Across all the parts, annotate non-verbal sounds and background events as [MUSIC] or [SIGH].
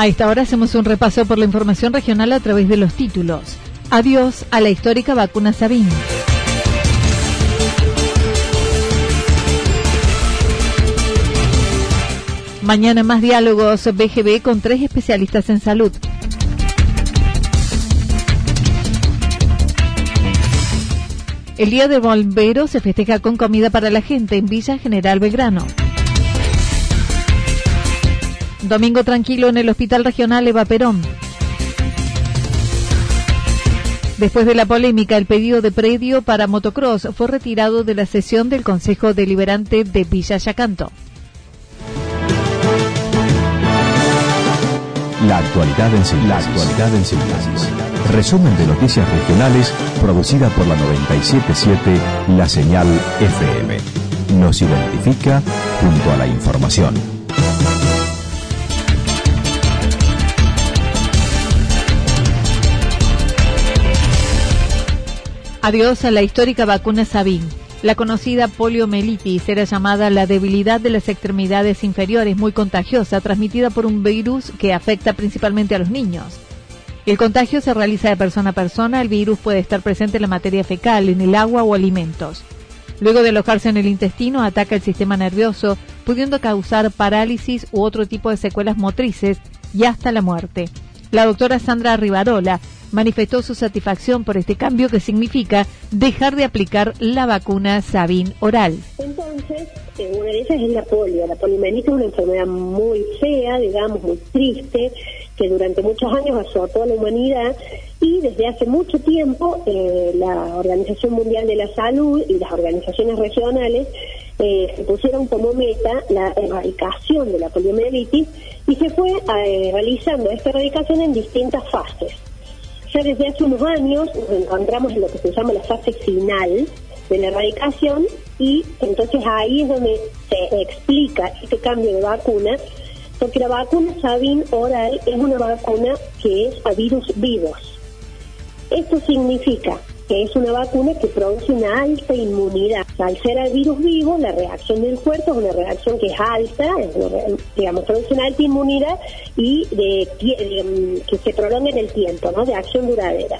A esta hora hacemos un repaso por la información regional a través de los títulos. Adiós a la histórica vacuna Sabin. Mañana más diálogos BGB con tres especialistas en salud. El Día de Bombero se festeja con comida para la gente en Villa General Belgrano. Domingo tranquilo en el Hospital Regional Eva Perón. Después de la polémica, el pedido de predio para motocross fue retirado de la sesión del Consejo Deliberante de Villa Yacanto. La actualidad en síntesis. La actualidad en síntesis. Resumen de noticias regionales producida por la 977 La Señal FM. Nos identifica junto a la información. Adiós a la histórica vacuna Sabin. La conocida poliomielitis era llamada la debilidad de las extremidades inferiores muy contagiosa, transmitida por un virus que afecta principalmente a los niños. El contagio se realiza de persona a persona, el virus puede estar presente en la materia fecal, en el agua o alimentos. Luego de alojarse en el intestino, ataca el sistema nervioso, pudiendo causar parálisis u otro tipo de secuelas motrices y hasta la muerte. La doctora Sandra Rivarola manifestó su satisfacción por este cambio que significa dejar de aplicar la vacuna Sabin oral. Entonces, eh, una de ellas es la polio. La poliomielitis es una enfermedad muy fea, digamos, muy triste, que durante muchos años azotó a la humanidad y desde hace mucho tiempo eh, la Organización Mundial de la Salud y las organizaciones regionales eh, se pusieron como meta la erradicación de la poliomielitis y se fue realizando esta erradicación en distintas fases ya desde hace unos años nos encontramos en lo que se llama la fase final de la erradicación y entonces ahí es donde se explica este cambio de vacuna, porque la vacuna Sabin oral es una vacuna que es a virus vivos. Esto significa que es una vacuna que produce una alta inmunidad. Al ser el virus vivo, la reacción del cuerpo es una reacción que es alta, digamos, produce una alta inmunidad y de, que se prolonga en el tiempo, ¿no? De acción duradera.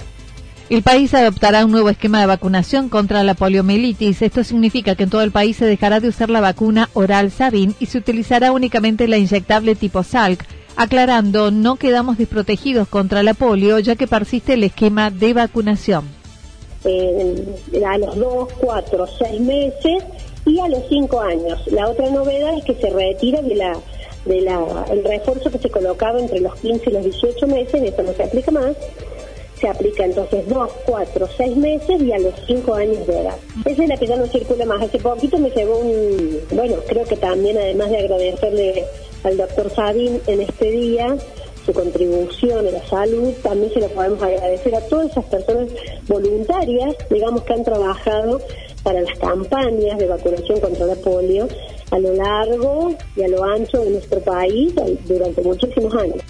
El país adoptará un nuevo esquema de vacunación contra la poliomielitis. Esto significa que en todo el país se dejará de usar la vacuna oral Sabin y se utilizará únicamente la inyectable tipo Salk, aclarando no quedamos desprotegidos contra la polio ya que persiste el esquema de vacunación eh, a los 2, 4, 6 meses y a los 5 años. La otra novedad es que se retira de la de la, el refuerzo que se colocaba entre los 15 y los 18 meses, eso no se aplica más, se aplica entonces 2, 4, 6 meses y a los 5 años de edad. Esa es la que ya no circula más. Hace poquito me llegó un, bueno, creo que también además de agradecerle al doctor Sabin en este día, su contribución a la salud, también se lo podemos agradecer a todas esas personas voluntarias, digamos, que han trabajado para las campañas de vacunación contra la polio a lo largo y a lo ancho de nuestro país durante muchísimos años.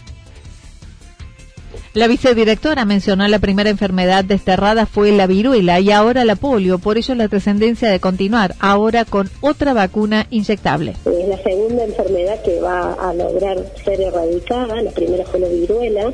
La vicedirectora mencionó la primera enfermedad desterrada fue la viruela y ahora la polio, por ello la trascendencia de continuar ahora con otra vacuna inyectable. Es la segunda enfermedad que va a lograr ser erradicada, la primera fue la viruela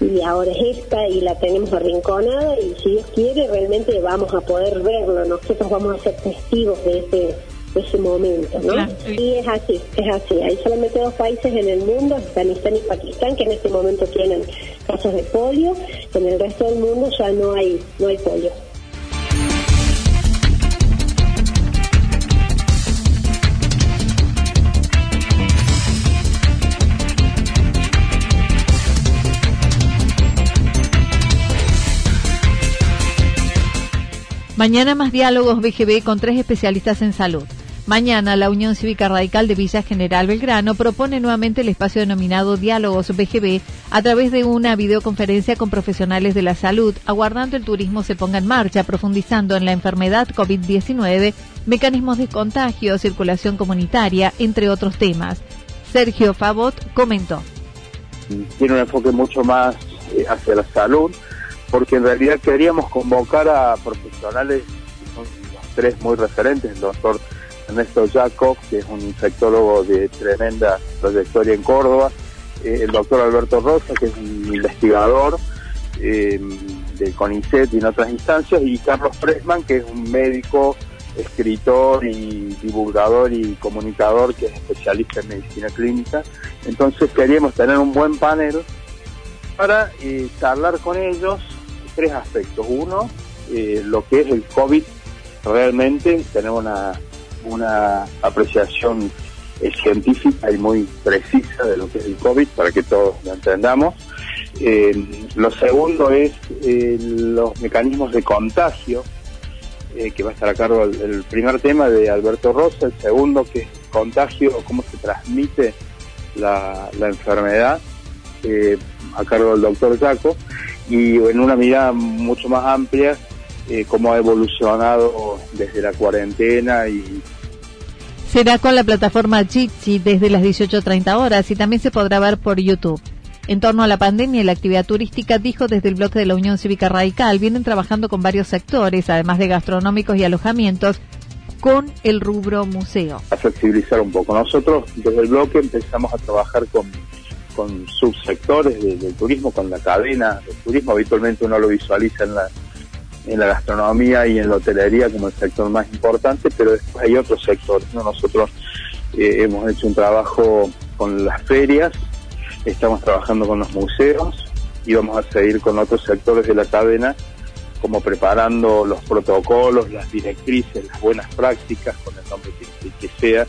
y ahora es esta y la tenemos arrinconada y si Dios quiere realmente vamos a poder verlo, nosotros vamos a ser testigos de ese ese momento, ¿no? Y es así, es así. Hay solamente dos países en el mundo, Afganistán y Pakistán, que en este momento tienen casos de polio. En el resto del mundo ya no hay, no hay polio. Mañana más diálogos BGB con tres especialistas en salud. Mañana la Unión Cívica Radical de Villa General Belgrano propone nuevamente el espacio denominado Diálogos BGB a través de una videoconferencia con profesionales de la salud, aguardando el turismo se ponga en marcha, profundizando en la enfermedad COVID-19, mecanismos de contagio, circulación comunitaria, entre otros temas. Sergio Favot comentó. Tiene un enfoque mucho más eh, hacia la salud porque en realidad queríamos convocar a profesionales, son los tres muy referentes, el doctor Ernesto Jacob, que es un infectólogo de tremenda trayectoria en Córdoba, eh, el doctor Alberto Rosa, que es un investigador eh, del CONICET y en otras instancias, y Carlos Presman, que es un médico, escritor y divulgador y comunicador que es especialista en medicina clínica. Entonces queríamos tener un buen panel para eh, charlar con ellos tres aspectos. Uno, eh, lo que es el COVID, realmente tenemos una, una apreciación eh, científica y muy precisa de lo que es el COVID para que todos lo entendamos. Eh, lo segundo es los mecanismos de contagio, que va a estar a cargo el, primer tema de Alberto Rosa, el segundo que es contagio, cómo se transmite la, la enfermedad, a cargo del doctor Jaco, y en una mirada mucho más amplia eh, cómo ha evolucionado desde la cuarentena y será con la plataforma Jitsi desde las 18.30 horas y también se podrá ver por YouTube. En torno a la pandemia y la actividad turística, dijo desde el bloque de la Unión Cívica Radical, vienen trabajando con varios sectores, además de gastronómicos y alojamientos, con el rubro museo. A flexibilizar un poco. Nosotros desde el bloque empezamos a trabajar con con subsectores del turismo, con la cadena del turismo. Habitualmente uno lo visualiza en la, en la gastronomía y en la hotelería como el sector más importante, pero después hay otros sectores. Nosotros eh, hemos hecho un trabajo con las ferias, estamos trabajando con los museos y vamos a seguir con otros sectores de la cadena como preparando los protocolos, las directrices, las buenas prácticas, con el nombre que, sea,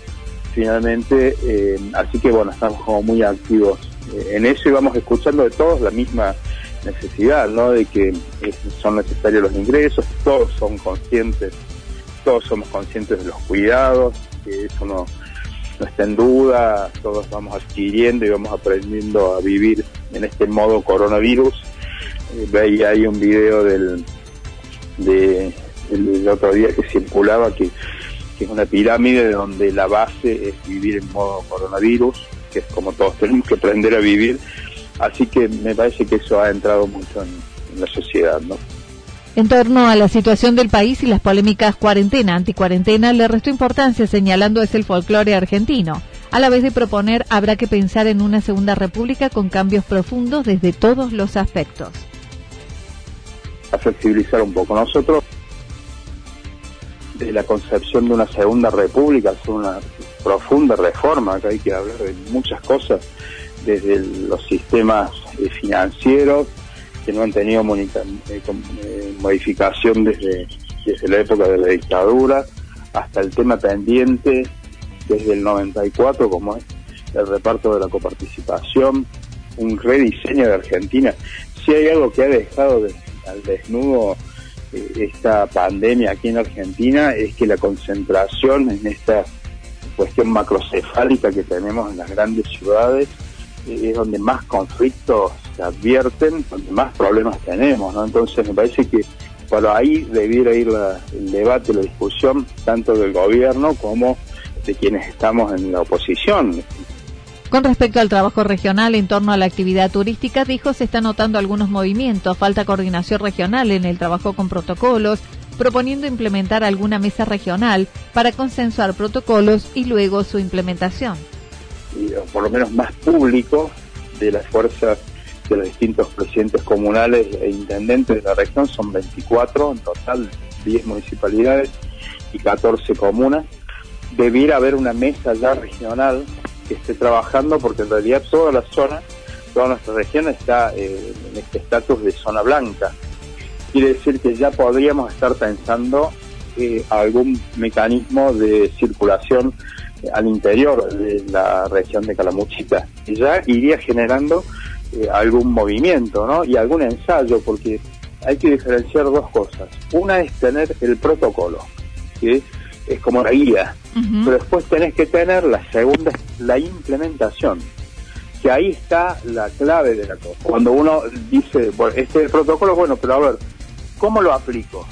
finalmente. Eh, así que bueno, estamos como muy activos eh, en eso íbamos escuchando de todos la misma necesidad, ¿no? De que son necesarios los ingresos, todos son conscientes, todos somos conscientes de los cuidados, que eso no, no está en duda, todos vamos adquiriendo y vamos aprendiendo a vivir en este modo coronavirus. Eh, veía ahí un video del, de, otro día que circulaba que, que es una pirámide donde la base es vivir en modo coronavirus, que es como todos tenemos que aprender a vivir. Así que me parece que eso ha entrado mucho en, la sociedad, ¿no? En torno a la situación del país y las polémicas cuarentena, anticuarentena, le restó importancia señalando es el folclore argentino. A la vez de proponer, habrá que pensar en una segunda república con cambios profundos desde todos los aspectos. A flexibilizar un poco. Nosotros, de la concepción de una segunda república, es una profunda reforma, que hay que hablar de muchas cosas, desde los sistemas eh, financieros, que no han tenido eh, eh, modificación desde, la época de la dictadura, hasta el tema pendiente desde el 94, como es el reparto de la coparticipación, un rediseño de Argentina. Si hay algo que ha dejado al desnudo esta pandemia aquí en Argentina, es que la concentración en esta cuestión macrocefálica que tenemos en las grandes ciudades es donde más conflictos se advierten, donde más problemas tenemos, ¿no? Entonces me parece que por ahí debiera ir el debate, la discusión, tanto del gobierno como de quienes estamos en la oposición. Con respecto al trabajo regional en torno a la actividad turística, dijo se están notando algunos movimientos, falta coordinación regional en el trabajo con protocolos, proponiendo implementar alguna mesa regional para consensuar protocolos y luego su implementación. Y, por lo menos más público de las fuerzas de los distintos presidentes comunales e intendentes de la región, son 24 en total, 10 municipalidades y 14 comunas. Debiera haber una mesa ya regional que esté trabajando porque en realidad toda la zona, toda nuestra región está eh, en este estatus de zona blanca. Quiere decir que ya podríamos estar pensando eh, algún mecanismo de circulación al interior de la región de Calamuchita y ya iría generando eh, algún movimiento ¿no? y algún ensayo porque hay que diferenciar dos cosas. Una es tener el protocolo, que es como la guía, pero después tenés que tener la segunda, la implementación, que ahí está la clave de la cosa. Cuando uno dice, bueno, este protocolo, bueno, pero a ver, ¿cómo lo aplico?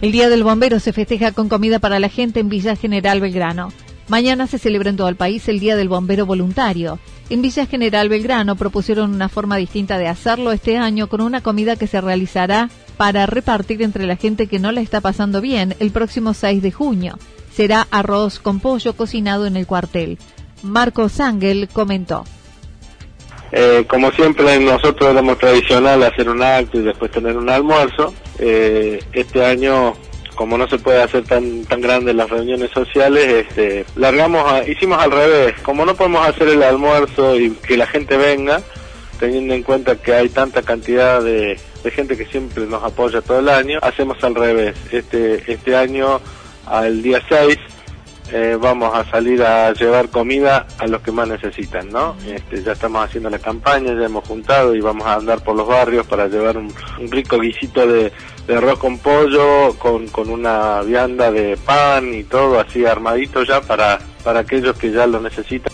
El Día del Bombero se festeja con comida para la gente en Villa General Belgrano. Mañana se celebra en todo el país el Día del Bombero Voluntario. En Villa General Belgrano propusieron una forma distinta de hacerlo este año con una comida que se realizará para repartir entre la gente que no la está pasando bien el próximo 6 de junio. Será arroz con pollo cocinado en el cuartel. Marco Sangel comentó. Eh, como siempre nosotros éramos tradicional hacer un acto y después tener un almuerzo. Eh, este año, como no se puede hacer tan tan grandes las reuniones sociales, este, largamos, hicimos al revés. Como no podemos hacer el almuerzo y que la gente venga, teniendo en cuenta que hay tanta cantidad de, de gente que siempre nos apoya todo el año, hacemos al revés. Este este año al día 6 eh, vamos a salir a llevar comida a los que más necesitan, ¿no? Este, ya estamos haciendo la campaña, ya hemos juntado y vamos a andar por los barrios para llevar un, rico guisito de, arroz con pollo, con, con una vianda de pan y todo así armadito ya para, para aquellos que ya lo necesitan.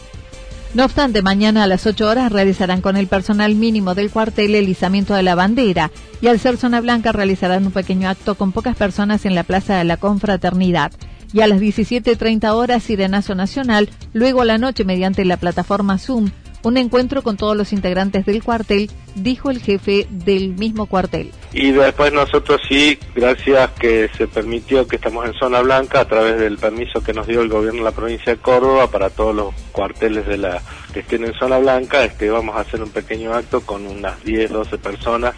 No obstante, mañana a las 8 horas realizarán con el personal mínimo del cuartel el izamiento de la bandera y al ser zona blanca realizarán un pequeño acto con pocas personas en la Plaza de la Confraternidad y a las 17.30 horas Sirenazo Nacional, luego a la noche mediante la plataforma Zoom, un encuentro con todos los integrantes del cuartel, dijo el jefe del mismo cuartel. Y después nosotros sí, gracias que se permitió que estamos en zona blanca a través del permiso que nos dio el gobierno de la provincia de Córdoba para todos los cuarteles de la que estén en zona blanca, este vamos a hacer un pequeño acto con unas 10, 12 personas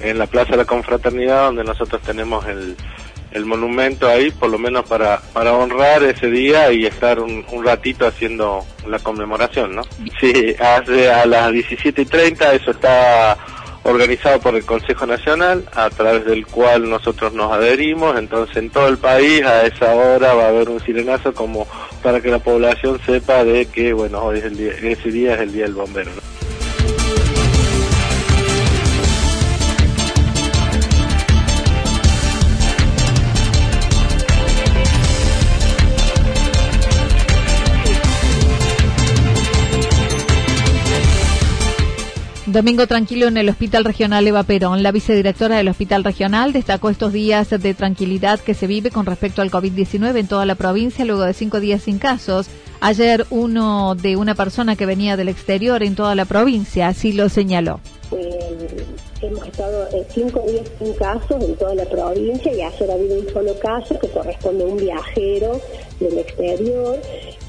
en la Plaza de la Confraternidad donde nosotros tenemos el el monumento ahí, por lo menos para, para honrar ese día y estar un, ratito haciendo la conmemoración, ¿no? Sí, hace a las 17.30, eso está organizado por el Consejo Nacional, a través del cual nosotros nos adherimos, entonces en todo el país a esa hora va a haber un sirenazo como para que la población sepa de que, bueno, hoy es el día, ese día es el Día del Bombero, Domingo tranquilo en el Hospital Regional Eva Perón. La vicedirectora del Hospital Regional destacó estos días de tranquilidad que se vive con respecto al COVID-19 en toda la provincia luego de cinco días sin casos. Ayer uno de una persona que venía del exterior en toda la provincia así lo señaló. Eh, hemos estado eh, cinco días sin casos en toda la provincia y ayer ha habido un solo caso que corresponde a un viajero del exterior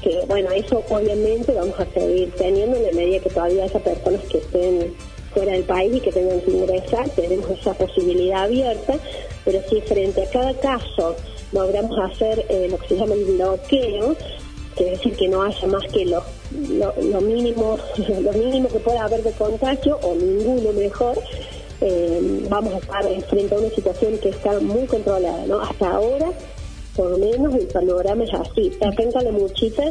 que bueno, eso obviamente vamos a seguir teniendo en la medida que todavía haya personas que estén fuera del país y que tengan que ingresar, tenemos esa posibilidad abierta, pero si frente a cada caso logramos hacer eh, lo que se llama el bloqueo, que es decir que no haya más que lo, lo, mínimo, [LAUGHS] lo mínimo que pueda haber de contagio o ninguno mejor, eh, vamos a estar frente a una situación que está muy controlada, ¿no? Hasta ahora por lo menos el panorama es así. Acá en Calamuchita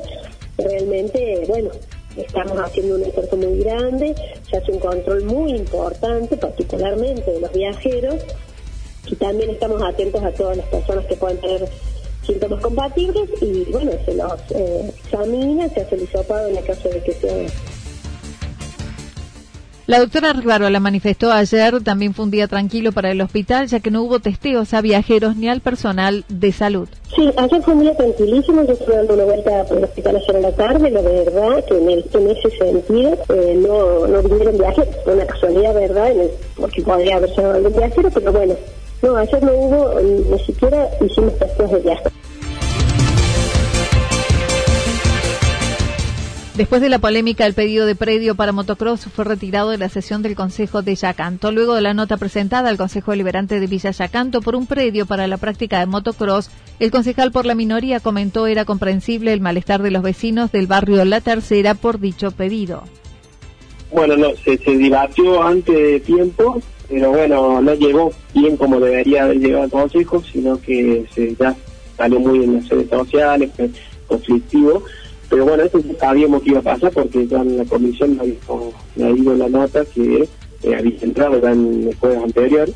realmente, bueno, estamos haciendo un esfuerzo muy grande, se hace un control muy importante, particularmente de los viajeros, y también estamos atentos a todas las personas que puedan tener síntomas compatibles y bueno, se los eh, examina, se hace el hisopado en el caso de que sea la doctora Rivarola manifestó ayer también fue un día tranquilo para el hospital, ya que no hubo testeos a viajeros ni al personal de salud. Sí, ayer fue un día tranquilísimo. Yo estuve dando una vuelta por el hospital ayer en la tarde. La verdad que en, ese sentido eh, no, no vinieron viajeros. Fue una casualidad, ¿verdad? porque podría haber sido algún viajero, pero bueno, No, ayer no hubo, ni siquiera hicimos testeos de viaje. Después de la polémica, el pedido de predio para motocross fue retirado de la sesión del Consejo de Yacanto. Luego de la nota presentada al Consejo Deliberante de Villa Yacanto por un predio para la práctica de motocross, el concejal por la minoría comentó era comprensible el malestar de los vecinos del barrio La Tercera por dicho pedido. Bueno, no, se, se debatió antes de tiempo, pero bueno, no llegó bien como debería haber llegado al Consejo, sino que se ya salió muy en las redes sociales, conflictivo pero bueno, esto sabíamos que iba a pasar porque ya en la comisión me ha ido la nota que eh, había entrado ya en el jueves anterior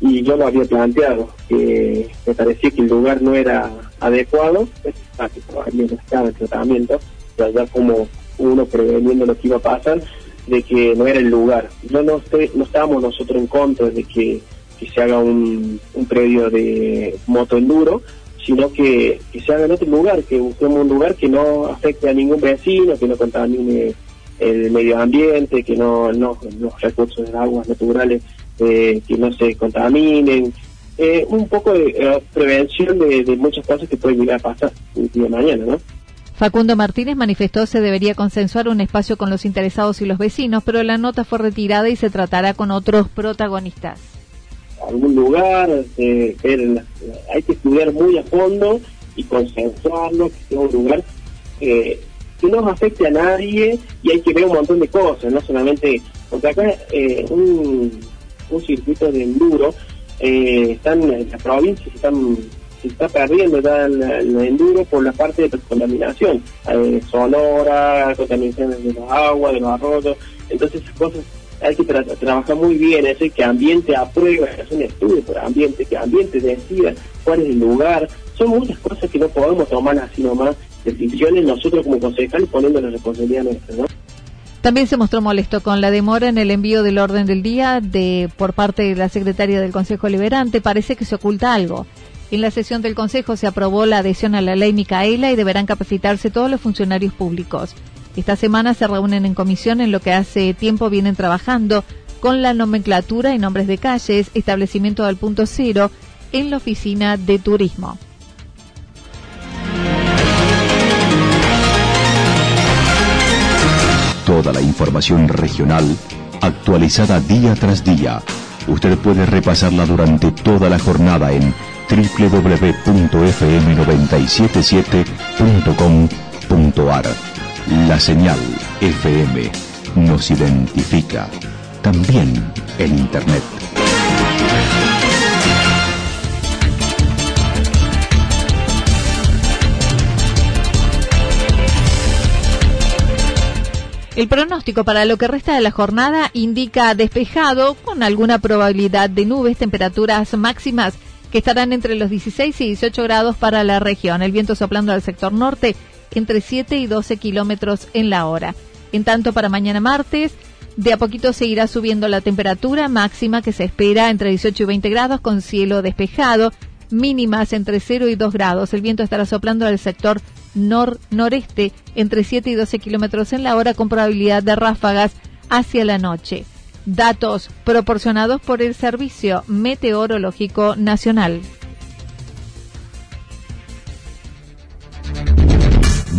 y yo lo había planteado, que me parecía que el lugar no era adecuado, para que todavía no estaba el tratamiento, ya, como uno preveniendo lo que iba a pasar, de que no era el lugar. No, estoy, no estábamos nosotros en contra de que, que se haga un, un predio de moto enduro, sino que, se haga en otro lugar, que busquemos un lugar que no afecte a ningún vecino, que no contamine el medio ambiente, que no, no los recursos de aguas naturales eh, que no se contaminen, eh, un poco de eh, prevención de, muchas cosas que pueden llegar a pasar el día de mañana, ¿no? Facundo Martínez manifestó se debería consensuar un espacio con los interesados y los vecinos, pero la nota fue retirada y se tratará con otros protagonistas algún lugar, eh, hay que estudiar muy a fondo y consensuarlo, que sea un lugar eh, que no afecte a nadie y hay que ver un montón de cosas, no solamente, porque acá eh, un, circuito de enduro, eh, están en las provincias están se está perdiendo ya el, enduro por la parte de contaminación, sonora, contaminaciones de los aguas, de los arroyos, entonces cosas hay que trabajar muy bien eso que ambiente aprueba, es un estudio por ambiente, que ambiente decida cuál es el lugar. Son muchas cosas que no podemos tomar así nomás decisiones nosotros como concejales poniendo la responsabilidad nuestra, ¿no? También se mostró molesto con la demora en el envío del orden del día de por parte de la secretaria del Consejo Liberante. Parece que se oculta algo. En la sesión del Consejo se aprobó la adhesión a la ley Micaela y deberán capacitarse todos los funcionarios públicos. Esta semana se reúnen en comisión en lo que hace tiempo vienen trabajando con la nomenclatura y nombres de calles, establecimiento del punto cero en la oficina de turismo. Toda la información regional actualizada día tras día. Usted puede repasarla durante toda la jornada en www.fm977.com.ar la señal FM nos identifica también en Internet. El pronóstico para lo que resta de la jornada indica despejado con alguna probabilidad de nubes, temperaturas máximas que estarán entre los 16 y 18 grados para la región. El viento soplando al sector norte entre 7 y 12 kilómetros en la hora. En tanto, para mañana martes, de a poquito se irá subiendo la temperatura máxima que se espera entre 18 y 20 grados con cielo despejado, mínimas entre 0 y 2 grados. El viento estará soplando al sector nor-noreste entre 7 y 12 kilómetros en la hora con probabilidad de ráfagas hacia la noche. Datos proporcionados por el Servicio Meteorológico Nacional.